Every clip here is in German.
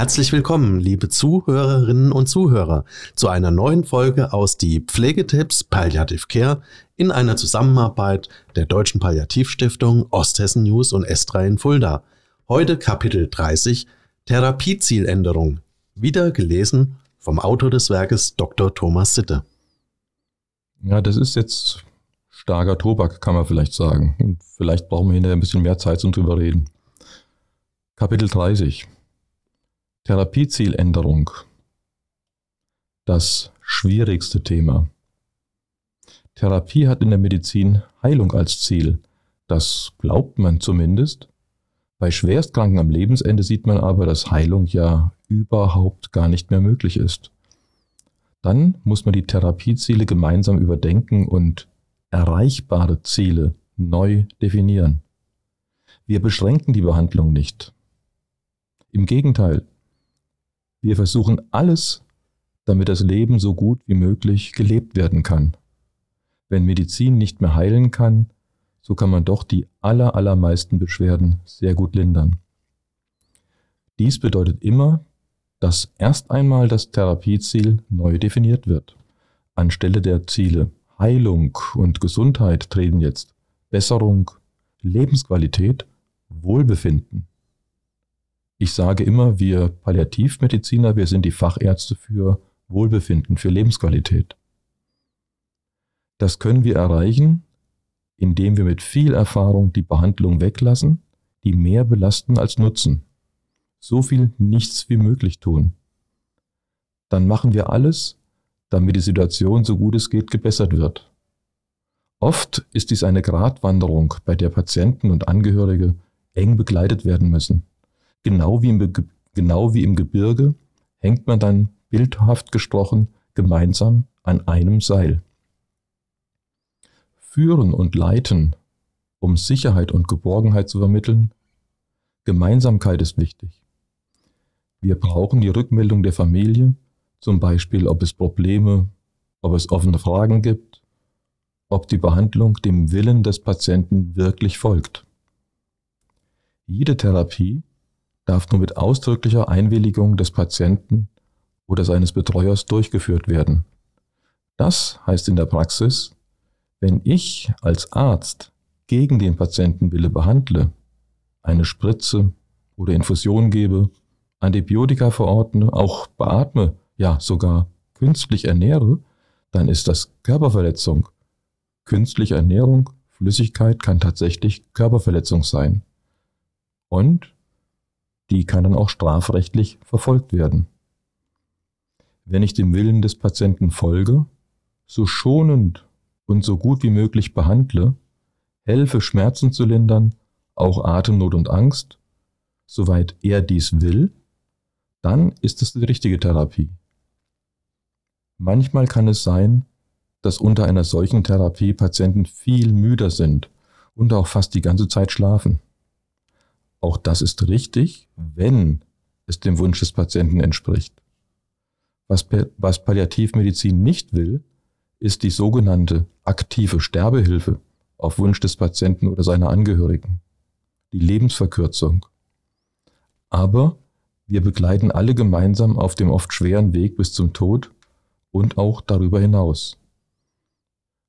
Herzlich willkommen, liebe Zuhörerinnen und Zuhörer, zu einer neuen Folge aus die Pflegetipps Palliative Care in einer Zusammenarbeit der Deutschen Palliativstiftung Osthessen News und S3 in Fulda. Heute Kapitel 30 Therapiezieländerung. Wieder gelesen vom Autor des Werkes Dr. Thomas Sitte. Ja, das ist jetzt starker Tobak, kann man vielleicht sagen. Und vielleicht brauchen wir hinterher ein bisschen mehr Zeit zum drüber reden. Kapitel 30 Therapiezieländerung. Das schwierigste Thema. Therapie hat in der Medizin Heilung als Ziel. Das glaubt man zumindest. Bei Schwerstkranken am Lebensende sieht man aber, dass Heilung ja überhaupt gar nicht mehr möglich ist. Dann muss man die Therapieziele gemeinsam überdenken und erreichbare Ziele neu definieren. Wir beschränken die Behandlung nicht. Im Gegenteil, wir versuchen alles, damit das Leben so gut wie möglich gelebt werden kann. Wenn Medizin nicht mehr heilen kann, so kann man doch die aller, allermeisten Beschwerden sehr gut lindern. Dies bedeutet immer, dass erst einmal das Therapieziel neu definiert wird. Anstelle der Ziele Heilung und Gesundheit treten jetzt Besserung, Lebensqualität, Wohlbefinden, ich sage immer, wir Palliativmediziner, wir sind die Fachärzte für Wohlbefinden, für Lebensqualität. Das können wir erreichen, indem wir mit viel Erfahrung die Behandlung weglassen, die mehr belasten als nutzen. So viel nichts wie möglich tun. Dann machen wir alles, damit die Situation so gut es geht gebessert wird. Oft ist dies eine Gratwanderung, bei der Patienten und Angehörige eng begleitet werden müssen. Genau wie im, genau wie im Gebirge hängt man dann bildhaft gesprochen gemeinsam an einem Seil. Führen und leiten, um Sicherheit und Geborgenheit zu vermitteln, Gemeinsamkeit ist wichtig. Wir brauchen die Rückmeldung der Familie, zum Beispiel ob es Probleme, ob es offene Fragen gibt, ob die Behandlung dem Willen des Patienten wirklich folgt. Jede Therapie darf nur mit ausdrücklicher Einwilligung des Patienten oder seines Betreuers durchgeführt werden. Das heißt in der Praxis, wenn ich als Arzt gegen den Patientenwille behandle, eine Spritze oder Infusion gebe, Antibiotika verordne, auch beatme, ja sogar künstlich ernähre, dann ist das Körperverletzung. Künstliche Ernährung, Flüssigkeit kann tatsächlich Körperverletzung sein. Und die kann dann auch strafrechtlich verfolgt werden. Wenn ich dem Willen des Patienten folge, so schonend und so gut wie möglich behandle, helfe Schmerzen zu lindern, auch Atemnot und Angst, soweit er dies will, dann ist es die richtige Therapie. Manchmal kann es sein, dass unter einer solchen Therapie Patienten viel müder sind und auch fast die ganze Zeit schlafen. Auch das ist richtig, wenn es dem Wunsch des Patienten entspricht. Was, was Palliativmedizin nicht will, ist die sogenannte aktive Sterbehilfe auf Wunsch des Patienten oder seiner Angehörigen, die Lebensverkürzung. Aber wir begleiten alle gemeinsam auf dem oft schweren Weg bis zum Tod und auch darüber hinaus.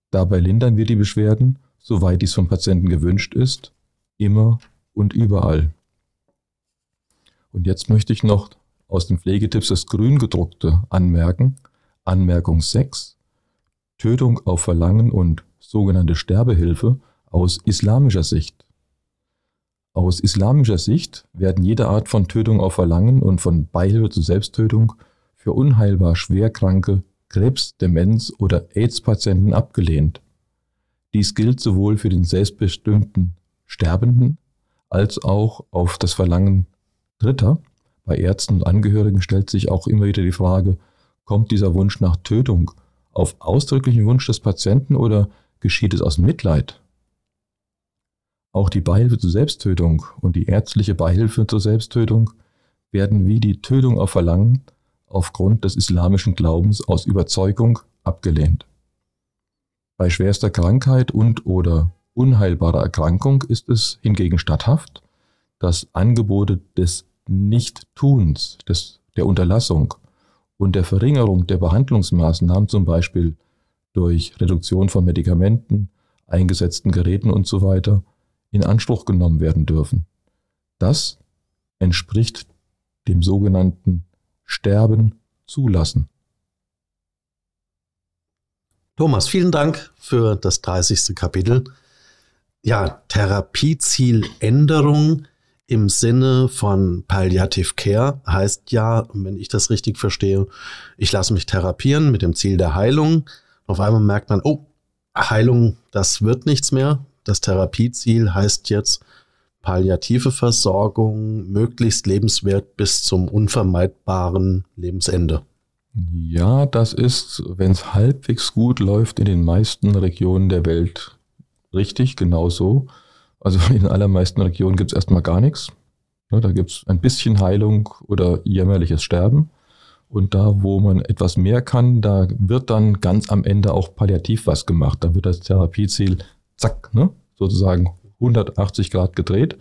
Dabei lindern wir die Beschwerden, soweit dies vom Patienten gewünscht ist, immer und überall. Und jetzt möchte ich noch aus den Pflegetipps das Grüngedruckte anmerken. Anmerkung 6. Tötung auf Verlangen und sogenannte Sterbehilfe aus islamischer Sicht. Aus islamischer Sicht werden jede Art von Tötung auf Verlangen und von Beihilfe zur Selbsttötung für unheilbar schwerkranke, Krebs, Demenz oder AIDS-Patienten abgelehnt. Dies gilt sowohl für den selbstbestimmten Sterbenden als auch auf das Verlangen Dritter. Bei Ärzten und Angehörigen stellt sich auch immer wieder die Frage, kommt dieser Wunsch nach Tötung auf ausdrücklichen Wunsch des Patienten oder geschieht es aus Mitleid? Auch die Beihilfe zur Selbsttötung und die ärztliche Beihilfe zur Selbsttötung werden wie die Tötung auf Verlangen aufgrund des islamischen Glaubens aus Überzeugung abgelehnt. Bei schwerster Krankheit und oder unheilbarer Erkrankung ist es hingegen statthaft, dass Angebote des Nichttuns, des, der Unterlassung und der Verringerung der Behandlungsmaßnahmen, zum Beispiel durch Reduktion von Medikamenten, eingesetzten Geräten und so in Anspruch genommen werden dürfen. Das entspricht dem sogenannten Sterben zulassen. Thomas, vielen Dank für das 30. Kapitel. Ja, Therapiezieländerung im Sinne von Palliative Care heißt ja, wenn ich das richtig verstehe, ich lasse mich therapieren mit dem Ziel der Heilung. Auf einmal merkt man, oh, Heilung, das wird nichts mehr. Das Therapieziel heißt jetzt palliative Versorgung, möglichst lebenswert bis zum unvermeidbaren Lebensende. Ja, das ist, wenn es halbwegs gut läuft, in den meisten Regionen der Welt richtig, genau so. Also in den allermeisten Regionen gibt es erstmal gar nichts. Da gibt es ein bisschen Heilung oder jämmerliches Sterben. Und da, wo man etwas mehr kann, da wird dann ganz am Ende auch palliativ was gemacht. Da wird das Therapieziel, zack, ne, sozusagen 180 Grad gedreht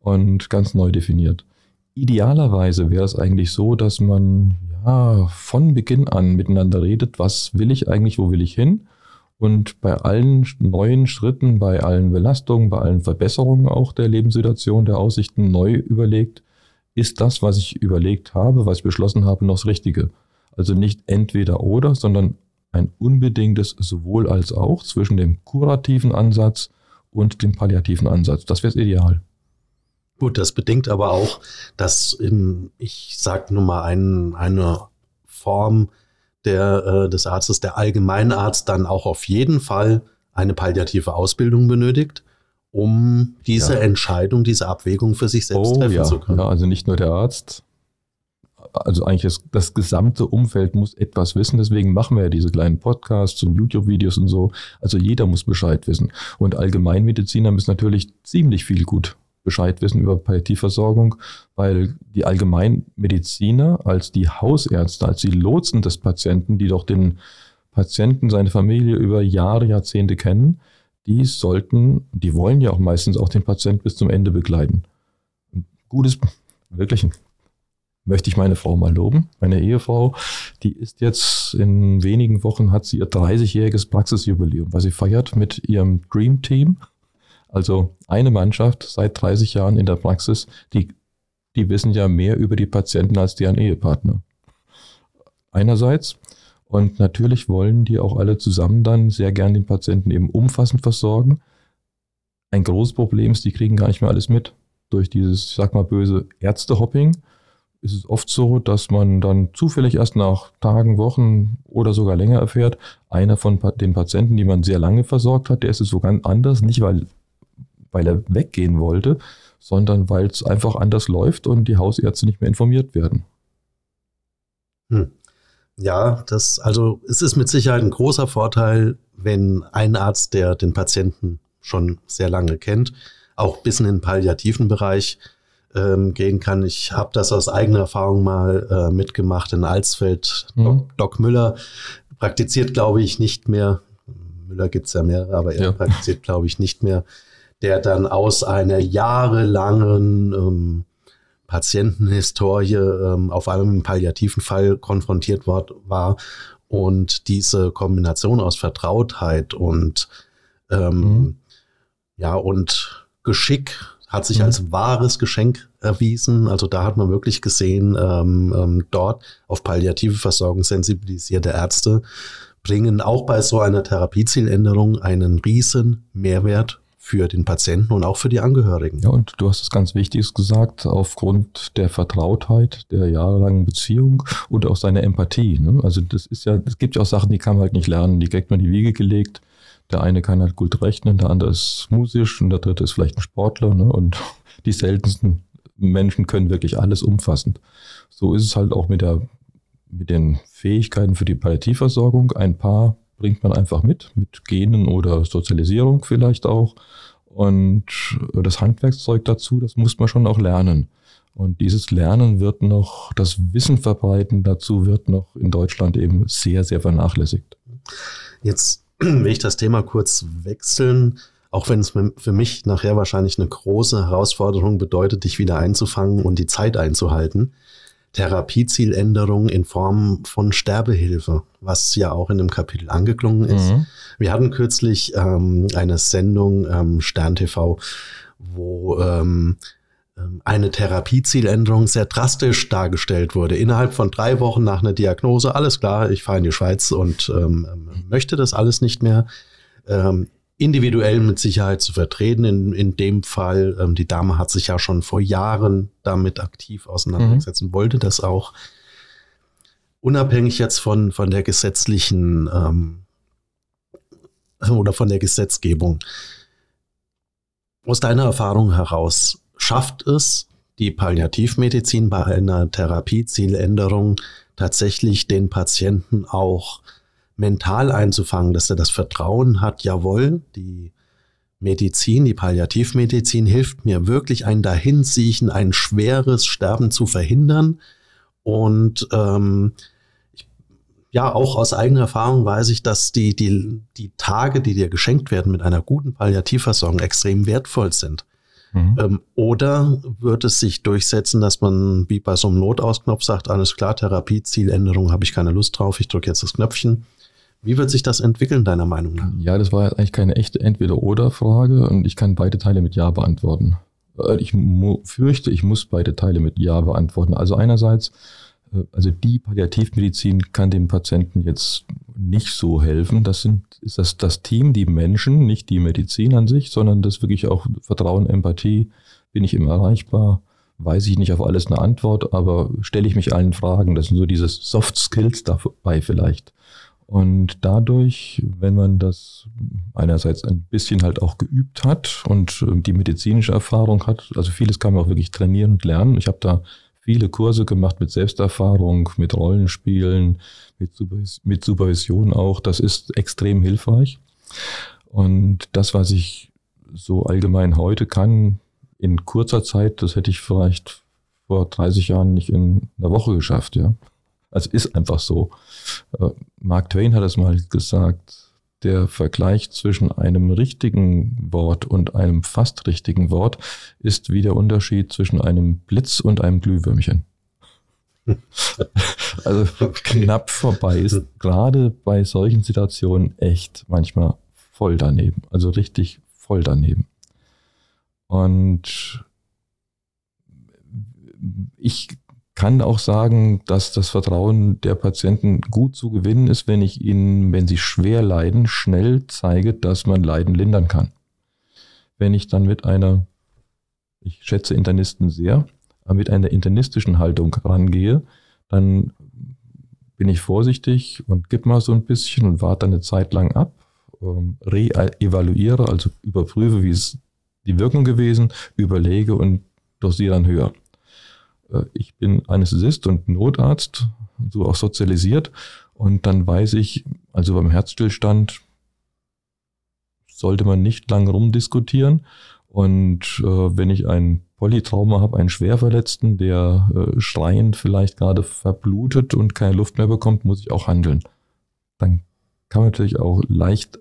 und ganz neu definiert. Idealerweise wäre es eigentlich so, dass man ja von Beginn an miteinander redet, was will ich eigentlich, wo will ich hin? Und bei allen neuen Schritten, bei allen Belastungen, bei allen Verbesserungen auch der Lebenssituation, der Aussichten neu überlegt, ist das, was ich überlegt habe, was ich beschlossen habe, noch das Richtige. Also nicht entweder oder, sondern ein unbedingtes sowohl als auch zwischen dem kurativen Ansatz und dem palliativen Ansatz. Das wäre ideal. Gut, das bedingt aber auch, dass im, ich sage nur mal ein, eine Form der, äh, des Arztes, der Allgemeinarzt, dann auch auf jeden Fall eine palliative Ausbildung benötigt um diese ja. Entscheidung, diese Abwägung für sich selbst oh, treffen ja. zu können. Ja, also nicht nur der Arzt, also eigentlich das, das, gesamte Umfeld muss etwas wissen. Deswegen machen wir ja diese kleinen Podcasts und YouTube-Videos und so. Also jeder muss Bescheid wissen. Und Allgemeinmediziner müssen natürlich ziemlich viel gut Bescheid wissen über Palliativversorgung, weil die Allgemeinmediziner als die Hausärzte, als die Lotsen des Patienten, die doch den Patienten, seine Familie über Jahre, Jahrzehnte kennen, die sollten, die wollen ja auch meistens auch den Patient bis zum Ende begleiten. Ein gutes, wirklich, möchte ich meine Frau mal loben, meine Ehefrau, die ist jetzt in wenigen Wochen, hat sie ihr 30-jähriges Praxisjubiläum, was sie feiert mit ihrem Dream Team. Also eine Mannschaft seit 30 Jahren in der Praxis, die, die wissen ja mehr über die Patienten als deren Ehepartner. Einerseits. Und natürlich wollen die auch alle zusammen dann sehr gern den Patienten eben umfassend versorgen. Ein großes Problem ist, die kriegen gar nicht mehr alles mit. Durch dieses, ich sag mal böse, Ärztehopping ist es oft so, dass man dann zufällig erst nach Tagen, Wochen oder sogar länger erfährt, einer von den Patienten, die man sehr lange versorgt hat, der ist es so ganz anders, nicht weil, weil er weggehen wollte, sondern weil es einfach anders läuft und die Hausärzte nicht mehr informiert werden. Hm. Ja, das, also es ist mit Sicherheit ein großer Vorteil, wenn ein Arzt, der den Patienten schon sehr lange kennt, auch bis in den palliativen Bereich ähm, gehen kann. Ich habe das aus eigener Erfahrung mal äh, mitgemacht in Alsfeld. Mhm. Doc, Doc, Müller praktiziert, glaube ich, nicht mehr. Müller gibt's ja mehrere, aber er ja. praktiziert, glaube ich, nicht mehr. Der dann aus einer jahrelangen ähm, Patientenhistorie ähm, auf einem palliativen Fall konfrontiert war, war. Und diese Kombination aus Vertrautheit und ähm, mhm. ja und Geschick hat sich mhm. als wahres Geschenk erwiesen. Also da hat man wirklich gesehen, ähm, ähm, dort auf palliative Versorgung sensibilisierte Ärzte bringen auch bei so einer Therapiezieländerung einen riesen Mehrwert für den Patienten und auch für die Angehörigen. Ja, und du hast es ganz Wichtiges gesagt, aufgrund der Vertrautheit, der jahrelangen Beziehung und auch seiner Empathie. Ne? Also das ist ja, es gibt ja auch Sachen, die kann man halt nicht lernen, die kriegt man in die Wiege gelegt. Der eine kann halt gut rechnen, der andere ist musisch und der dritte ist vielleicht ein Sportler. Ne? Und die seltensten Menschen können wirklich alles umfassend. So ist es halt auch mit der mit den Fähigkeiten für die Palliativversorgung. Ein paar bringt man einfach mit, mit Genen oder Sozialisierung vielleicht auch. Und das Handwerkszeug dazu, das muss man schon auch lernen. Und dieses Lernen wird noch, das Wissen verbreiten dazu wird noch in Deutschland eben sehr, sehr vernachlässigt. Jetzt will ich das Thema kurz wechseln, auch wenn es für mich nachher wahrscheinlich eine große Herausforderung bedeutet, dich wieder einzufangen und die Zeit einzuhalten. Therapiezieländerung in Form von Sterbehilfe, was ja auch in dem Kapitel angeklungen ist. Mhm. Wir hatten kürzlich ähm, eine Sendung ähm, Stern TV, wo ähm, ähm, eine Therapiezieländerung sehr drastisch dargestellt wurde. Innerhalb von drei Wochen nach einer Diagnose, alles klar, ich fahre in die Schweiz und ähm, möchte das alles nicht mehr. Ähm, individuell mit Sicherheit zu vertreten. In, in dem Fall, ähm, die Dame hat sich ja schon vor Jahren damit aktiv auseinandergesetzt mhm. und wollte das auch. Unabhängig jetzt von, von der gesetzlichen ähm, oder von der Gesetzgebung. Aus deiner Erfahrung heraus, schafft es die Palliativmedizin bei einer Therapiezieländerung tatsächlich den Patienten auch mental einzufangen, dass er das Vertrauen hat, jawohl, die Medizin, die Palliativmedizin hilft mir wirklich ein Dahinsiechen, ein schweres Sterben zu verhindern. Und ähm, ich, ja, auch aus eigener Erfahrung weiß ich, dass die, die, die Tage, die dir geschenkt werden mit einer guten Palliativversorgung, extrem wertvoll sind. Mhm. Ähm, oder wird es sich durchsetzen, dass man wie bei so einem Notausknopf sagt, alles klar, Therapie, Zieländerung, habe ich keine Lust drauf, ich drücke jetzt das Knöpfchen. Wie wird sich das entwickeln, deiner Meinung nach? Ja, das war eigentlich keine echte Entweder-Oder-Frage und ich kann beide Teile mit Ja beantworten. Äh, ich fürchte, ich muss beide Teile mit Ja beantworten. Also einerseits, also die Palliativmedizin kann dem Patienten jetzt nicht so helfen. Das sind, ist das, das Team, die Menschen, nicht die Medizin an sich, sondern das wirklich auch Vertrauen, Empathie. Bin ich immer erreichbar? Weiß ich nicht auf alles eine Antwort, aber stelle ich mich allen Fragen. Das sind so diese Soft Skills dabei vielleicht. Und dadurch, wenn man das einerseits ein bisschen halt auch geübt hat und ähm, die medizinische Erfahrung hat, also vieles kann man auch wirklich trainieren und lernen. Ich habe da viele Kurse gemacht mit Selbsterfahrung, mit Rollenspielen, mit, Supervis mit Supervision auch. Das ist extrem hilfreich. Und das, was ich so allgemein heute kann, in kurzer Zeit, das hätte ich vielleicht vor 30 Jahren nicht in einer Woche geschafft, ja. Also ist einfach so. Äh, Mark Twain hat es mal gesagt, der Vergleich zwischen einem richtigen Wort und einem fast richtigen Wort ist wie der Unterschied zwischen einem Blitz und einem Glühwürmchen. also knapp vorbei ist gerade bei solchen Situationen echt manchmal voll daneben. Also richtig voll daneben. Und ich kann auch sagen, dass das Vertrauen der Patienten gut zu gewinnen ist, wenn ich ihnen, wenn sie schwer leiden, schnell zeige, dass man Leiden lindern kann. Wenn ich dann mit einer, ich schätze Internisten sehr, mit einer internistischen Haltung rangehe, dann bin ich vorsichtig und gib mal so ein bisschen und warte eine Zeit lang ab, ähm, re-evaluiere, also überprüfe, wie ist die Wirkung gewesen, überlege und dosiere dann höher. Äh, ich bin Anästhesist und Notarzt, so auch sozialisiert. Und dann weiß ich, also beim Herzstillstand sollte man nicht lang rumdiskutieren. Und äh, wenn ich ein Polytrauma habe, einen Schwerverletzten, der äh, schreiend vielleicht gerade verblutet und keine Luft mehr bekommt, muss ich auch handeln. Dann kann man natürlich auch leicht,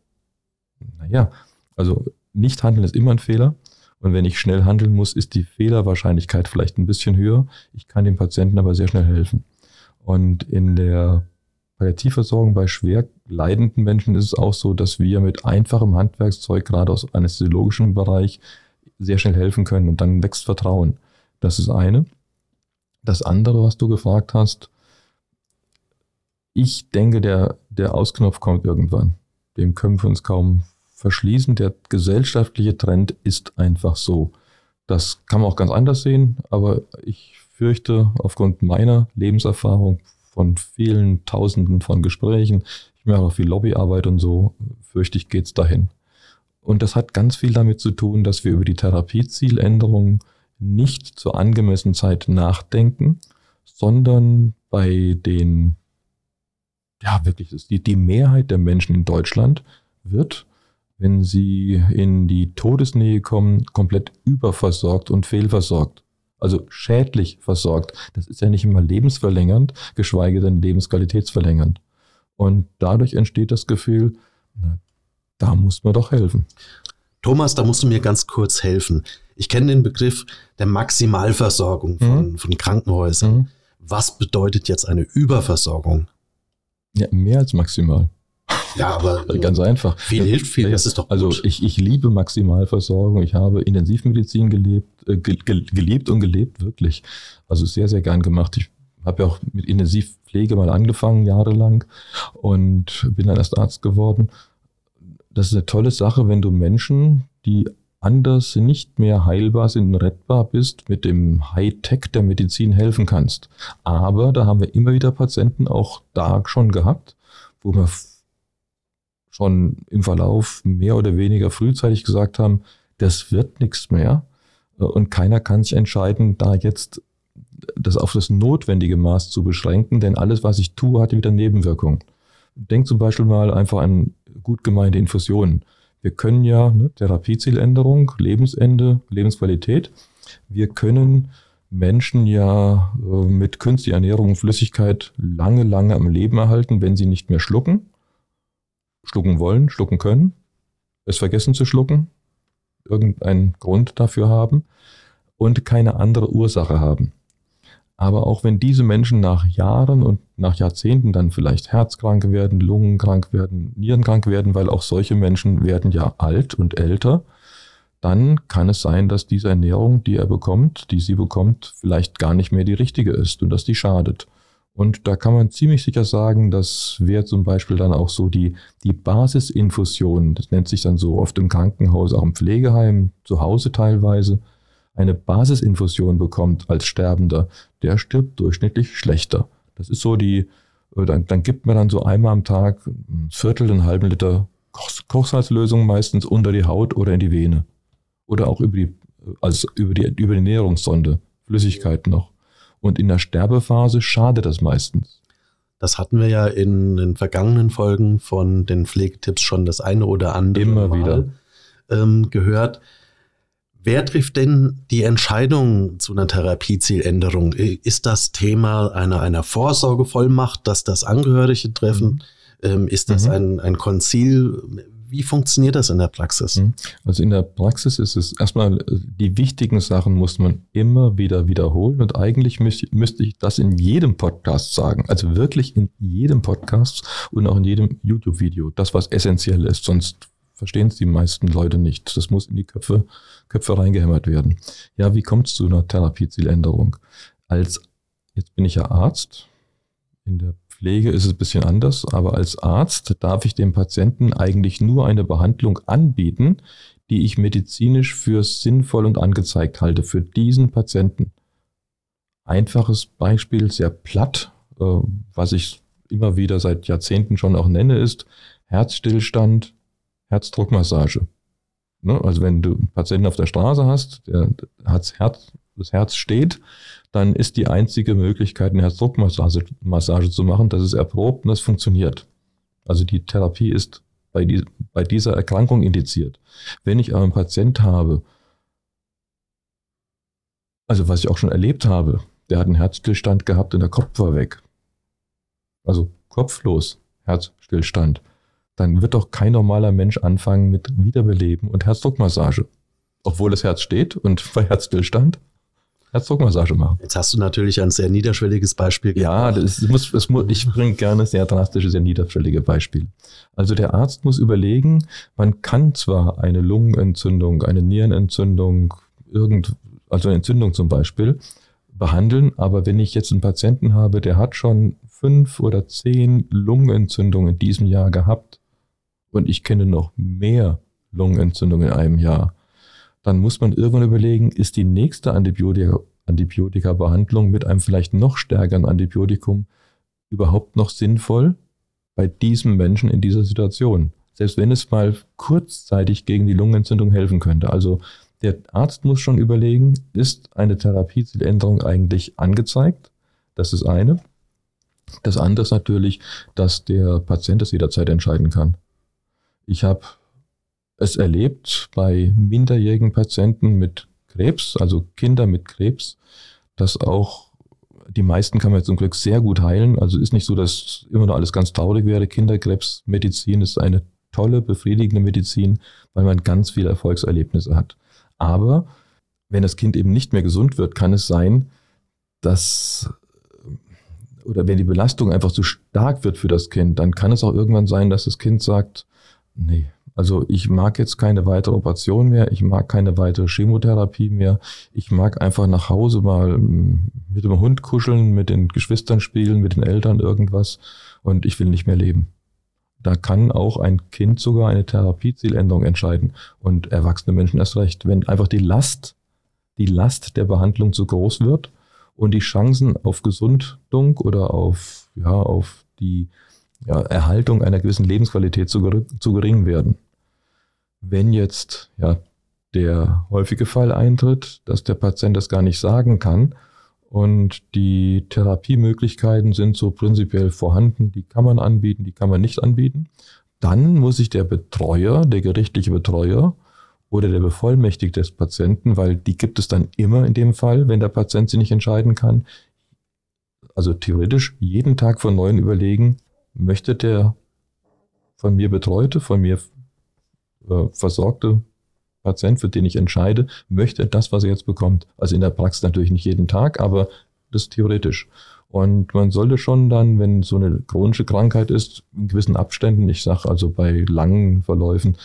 naja, also nicht handeln ist immer ein Fehler, und wenn ich schnell handeln muss, ist die Fehlerwahrscheinlichkeit vielleicht ein bisschen höher. Ich kann dem Patienten aber sehr schnell helfen. Und in der Palliativversorgung bei schwer leidenden Menschen ist es auch so, dass wir mit einfachem Handwerkszeug, gerade aus anästhesiologischem Bereich, sehr schnell helfen können und dann wächst Vertrauen. Das ist eine. Das andere, was du gefragt hast, ich denke, der, der Ausknopf kommt irgendwann. Dem können wir uns kaum verschließen. Der gesellschaftliche Trend ist einfach so. Das kann man auch ganz anders sehen, aber ich fürchte, aufgrund meiner Lebenserfahrung von vielen Tausenden von Gesprächen, ich mache auch viel Lobbyarbeit und so, fürchte ich, geht es dahin. Und das hat ganz viel damit zu tun, dass wir über die Therapiezieländerung nicht zur angemessenen Zeit nachdenken, sondern bei den, ja wirklich, die, die Mehrheit der Menschen in Deutschland wird wenn sie in die Todesnähe kommen, komplett überversorgt und fehlversorgt. Also schädlich versorgt. Das ist ja nicht immer lebensverlängernd, geschweige denn lebensqualitätsverlängernd. Und dadurch entsteht das Gefühl, na, da muss man doch helfen. Thomas, da musst du mir ganz kurz helfen. Ich kenne den Begriff der Maximalversorgung von, mhm. von Krankenhäusern. Mhm. Was bedeutet jetzt eine Überversorgung? Ja, mehr als maximal. Ja, aber ganz einfach. Viel hilft viel, das ist doch also gut. Also ich, ich liebe Maximalversorgung. Ich habe Intensivmedizin gelebt, äh, geliebt und gelebt, wirklich. Also sehr, sehr gern gemacht. Ich habe ja auch mit Intensivpflege mal angefangen, jahrelang, und bin dann erst Arzt geworden. Das ist eine tolle Sache, wenn du Menschen, die anders nicht mehr heilbar sind rettbar bist, mit dem Hightech der Medizin helfen kannst. Aber da haben wir immer wieder Patienten auch da schon gehabt, wo wir schon im Verlauf mehr oder weniger frühzeitig gesagt haben, das wird nichts mehr. Und keiner kann sich entscheiden, da jetzt das auf das notwendige Maß zu beschränken, denn alles, was ich tue, hat wieder Nebenwirkungen. Denk zum Beispiel mal einfach an gut gemeinte Infusionen. Wir können ja ne, Therapiezieländerung, Lebensende, Lebensqualität. Wir können Menschen ja äh, mit künstlicher Ernährung und Flüssigkeit lange, lange am Leben erhalten, wenn sie nicht mehr schlucken, schlucken wollen, schlucken können, es vergessen zu schlucken, irgendeinen Grund dafür haben und keine andere Ursache haben. Aber auch wenn diese Menschen nach Jahren und nach Jahrzehnten dann vielleicht herzkrank werden, lungenkrank werden, nierenkrank werden, weil auch solche Menschen werden ja alt und älter, dann kann es sein, dass diese Ernährung, die er bekommt, die sie bekommt, vielleicht gar nicht mehr die richtige ist und dass die schadet. Und da kann man ziemlich sicher sagen, das wäre zum Beispiel dann auch so die, die Basisinfusion, das nennt sich dann so oft im Krankenhaus, auch im Pflegeheim, zu Hause teilweise, eine Basisinfusion bekommt als Sterbender, der stirbt durchschnittlich schlechter. Das ist so die, äh, dann, dann gibt man dann so einmal am Tag ein Viertel, einen halben Liter Kochsalzlösung meistens unter die Haut oder in die Vene. Oder auch über die, also über die, über die Ernährungssonde, Flüssigkeit noch. Und in der Sterbephase schadet das meistens. Das hatten wir ja in den vergangenen Folgen von den Pflegetipps schon das eine oder andere Immer Mal wieder. Ähm, gehört. Wer trifft denn die Entscheidung zu einer Therapiezieländerung? Ist das Thema einer, einer Vorsorgevollmacht, dass das Angehörige treffen? Mhm. Ähm, ist das mhm. ein, ein Konzil? Wie funktioniert das in der Praxis? Mhm. Also in der Praxis ist es erstmal, die wichtigen Sachen muss man immer wieder wiederholen und eigentlich müsste, müsste ich das in jedem Podcast sagen. Also wirklich in jedem Podcast und auch in jedem YouTube-Video. Das, was essentiell ist. Sonst verstehen es die meisten Leute nicht. Das muss in die Köpfe, Köpfe reingehämmert werden. Ja, wie kommt es zu einer Therapiezieländerung? Als, jetzt bin ich ja Arzt. In der Pflege ist es ein bisschen anders, aber als Arzt darf ich dem Patienten eigentlich nur eine Behandlung anbieten, die ich medizinisch für sinnvoll und angezeigt halte für diesen Patienten. Einfaches Beispiel, sehr platt, äh, was ich immer wieder seit Jahrzehnten schon auch nenne, ist Herzstillstand, Herzdruckmassage. Ne? Also wenn du einen Patienten auf der Straße hast, der das Herz, das Herz steht, dann ist die einzige Möglichkeit, eine Herzdruckmassage Massage zu machen. Das ist erprobt und das funktioniert. Also die Therapie ist bei, die, bei dieser Erkrankung indiziert. Wenn ich aber einen Patient habe, also was ich auch schon erlebt habe, der hat einen Herzstillstand gehabt und der Kopf war weg. Also kopflos, Herzstillstand dann wird doch kein normaler Mensch anfangen mit Wiederbeleben und Herzdruckmassage. Obwohl das Herz steht und bei Herzstillstand Herzdruckmassage machen. Jetzt hast du natürlich ein sehr niederschwelliges Beispiel. Ja, das muss, das muss, ich bringe gerne sehr drastische, sehr niederschwellige Beispiele. Also der Arzt muss überlegen, man kann zwar eine Lungenentzündung, eine Nierenentzündung, irgend, also eine Entzündung zum Beispiel, behandeln, aber wenn ich jetzt einen Patienten habe, der hat schon fünf oder zehn Lungenentzündungen in diesem Jahr gehabt, und ich kenne noch mehr Lungenentzündungen in einem Jahr, dann muss man irgendwann überlegen, ist die nächste Antibiotika, Antibiotika-Behandlung mit einem vielleicht noch stärkeren Antibiotikum überhaupt noch sinnvoll bei diesem Menschen in dieser Situation? Selbst wenn es mal kurzzeitig gegen die Lungenentzündung helfen könnte. Also der Arzt muss schon überlegen, ist eine Therapiezieländerung eigentlich angezeigt? Das ist eine. Das andere ist natürlich, dass der Patient es jederzeit entscheiden kann. Ich habe es erlebt bei minderjährigen Patienten mit Krebs, also Kinder mit Krebs, dass auch die meisten kann man zum Glück sehr gut heilen. Also ist nicht so, dass immer nur alles ganz traurig wäre. Kinderkrebsmedizin ist eine tolle, befriedigende Medizin, weil man ganz viele Erfolgserlebnisse hat. Aber wenn das Kind eben nicht mehr gesund wird, kann es sein, dass oder wenn die Belastung einfach zu stark wird für das Kind, dann kann es auch irgendwann sein, dass das Kind sagt, nee, also ich mag jetzt keine weitere Operation mehr, ich mag keine weitere Chemotherapie mehr, ich mag einfach nach Hause mal mit dem Hund kuscheln, mit den Geschwistern spielen, mit den Eltern irgendwas und ich will nicht mehr leben. Da kann auch ein Kind sogar eine Therapiezieländerung entscheiden und erwachsene Menschen erst recht, wenn einfach die Last, die Last der Behandlung zu groß wird und die Chancen auf Gesundung oder auf, ja, auf die ja, Erhaltung einer gewissen Lebensqualität zu, zu gering werden. Wenn jetzt ja, der häufige Fall eintritt, dass der Patient das gar nicht sagen kann und die Therapiemöglichkeiten sind so prinzipiell vorhanden, die kann man anbieten, die kann man nicht anbieten, dann muss sich der Betreuer, der gerichtliche Betreuer oder der Bevollmächtigte des Patienten, weil die gibt es dann immer in dem Fall, wenn der Patient sich nicht entscheiden kann, also theoretisch jeden Tag von neuem überlegen, möchte der von mir betreute, von mir äh, versorgte Patient, für den ich entscheide, möchte das, was er jetzt bekommt. Also in der Praxis natürlich nicht jeden Tag, aber das ist theoretisch. Und man sollte schon dann, wenn so eine chronische Krankheit ist, in gewissen Abständen, ich sage also bei langen Verläufen,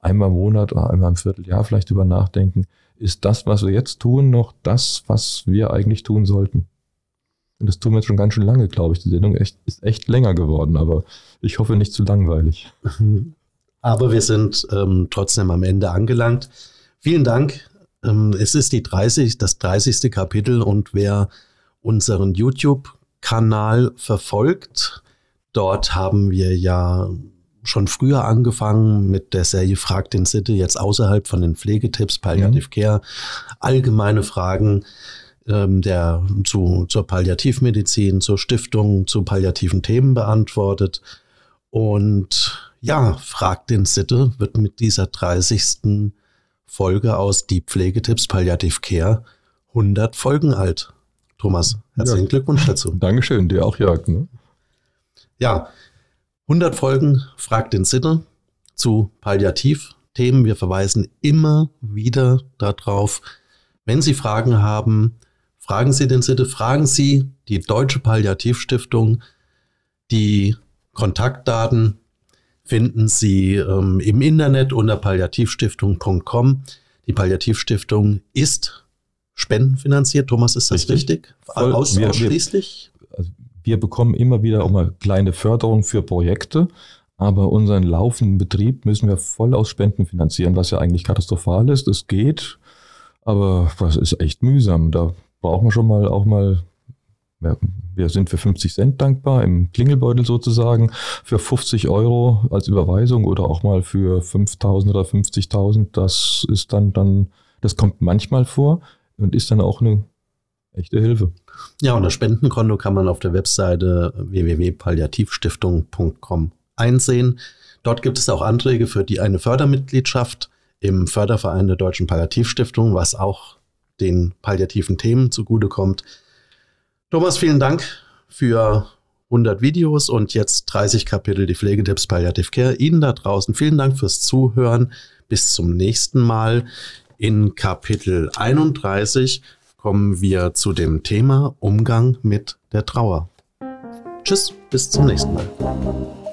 einmal im Monat oder einmal im Vierteljahr vielleicht über nachdenken, ist das, was wir jetzt tun, noch das, was wir eigentlich tun sollten? Und das tun wir jetzt schon ganz schön lange, glaube ich. Die Sendung echt, ist echt länger geworden, aber ich hoffe nicht zu langweilig. Aber wir sind ähm, trotzdem am Ende angelangt. Vielen Dank. Ähm, es ist die 30, das 30. Kapitel und wer unseren YouTube-Kanal verfolgt, dort haben wir ja schon früher angefangen mit der Serie Frag den Sitte, jetzt außerhalb von den Pflegetipps, Palliative mhm. Care, allgemeine Fragen ähm, der zu, zur Palliativmedizin, zur Stiftung, zu palliativen Themen beantwortet. Und ja, Frag den Sitte wird mit dieser 30. Folge aus Die Pflegetipps Palliative Care 100 Folgen alt. Thomas, herzlichen ja. Glückwunsch dazu. Dankeschön, dir auch, Jörg. Ne? Ja, 100 Folgen Frag den Sitte zu Palliativthemen. Wir verweisen immer wieder darauf, wenn Sie Fragen haben, Fragen Sie den Sitte, fragen Sie die Deutsche Palliativstiftung. Die Kontaktdaten finden Sie ähm, im Internet unter palliativstiftung.com. Die Palliativstiftung ist spendenfinanziert. Thomas, ist das richtig? richtig? Voll, Aus, wir, ausschließlich? Wir, also wir bekommen immer wieder auch mal kleine Förderung für Projekte. Aber unseren laufenden Betrieb müssen wir voll aus Spenden finanzieren, was ja eigentlich katastrophal ist. Es geht, aber das ist echt mühsam. Da brauchen wir schon mal auch mal, wir sind für 50 Cent dankbar, im Klingelbeutel sozusagen, für 50 Euro als Überweisung oder auch mal für 5000 oder 50.000. Das ist dann, dann, das kommt manchmal vor und ist dann auch eine echte Hilfe. Ja, und das Spendenkonto kann man auf der Webseite www.palliativstiftung.com einsehen. Dort gibt es auch Anträge für die eine Fördermitgliedschaft im Förderverein der Deutschen Palliativstiftung, was auch den palliativen Themen zugutekommt. Thomas, vielen Dank für 100 Videos und jetzt 30 Kapitel die Pflegetipps Palliative Care. Ihnen da draußen vielen Dank fürs Zuhören. Bis zum nächsten Mal. In Kapitel 31 kommen wir zu dem Thema Umgang mit der Trauer. Tschüss, bis zum nächsten Mal.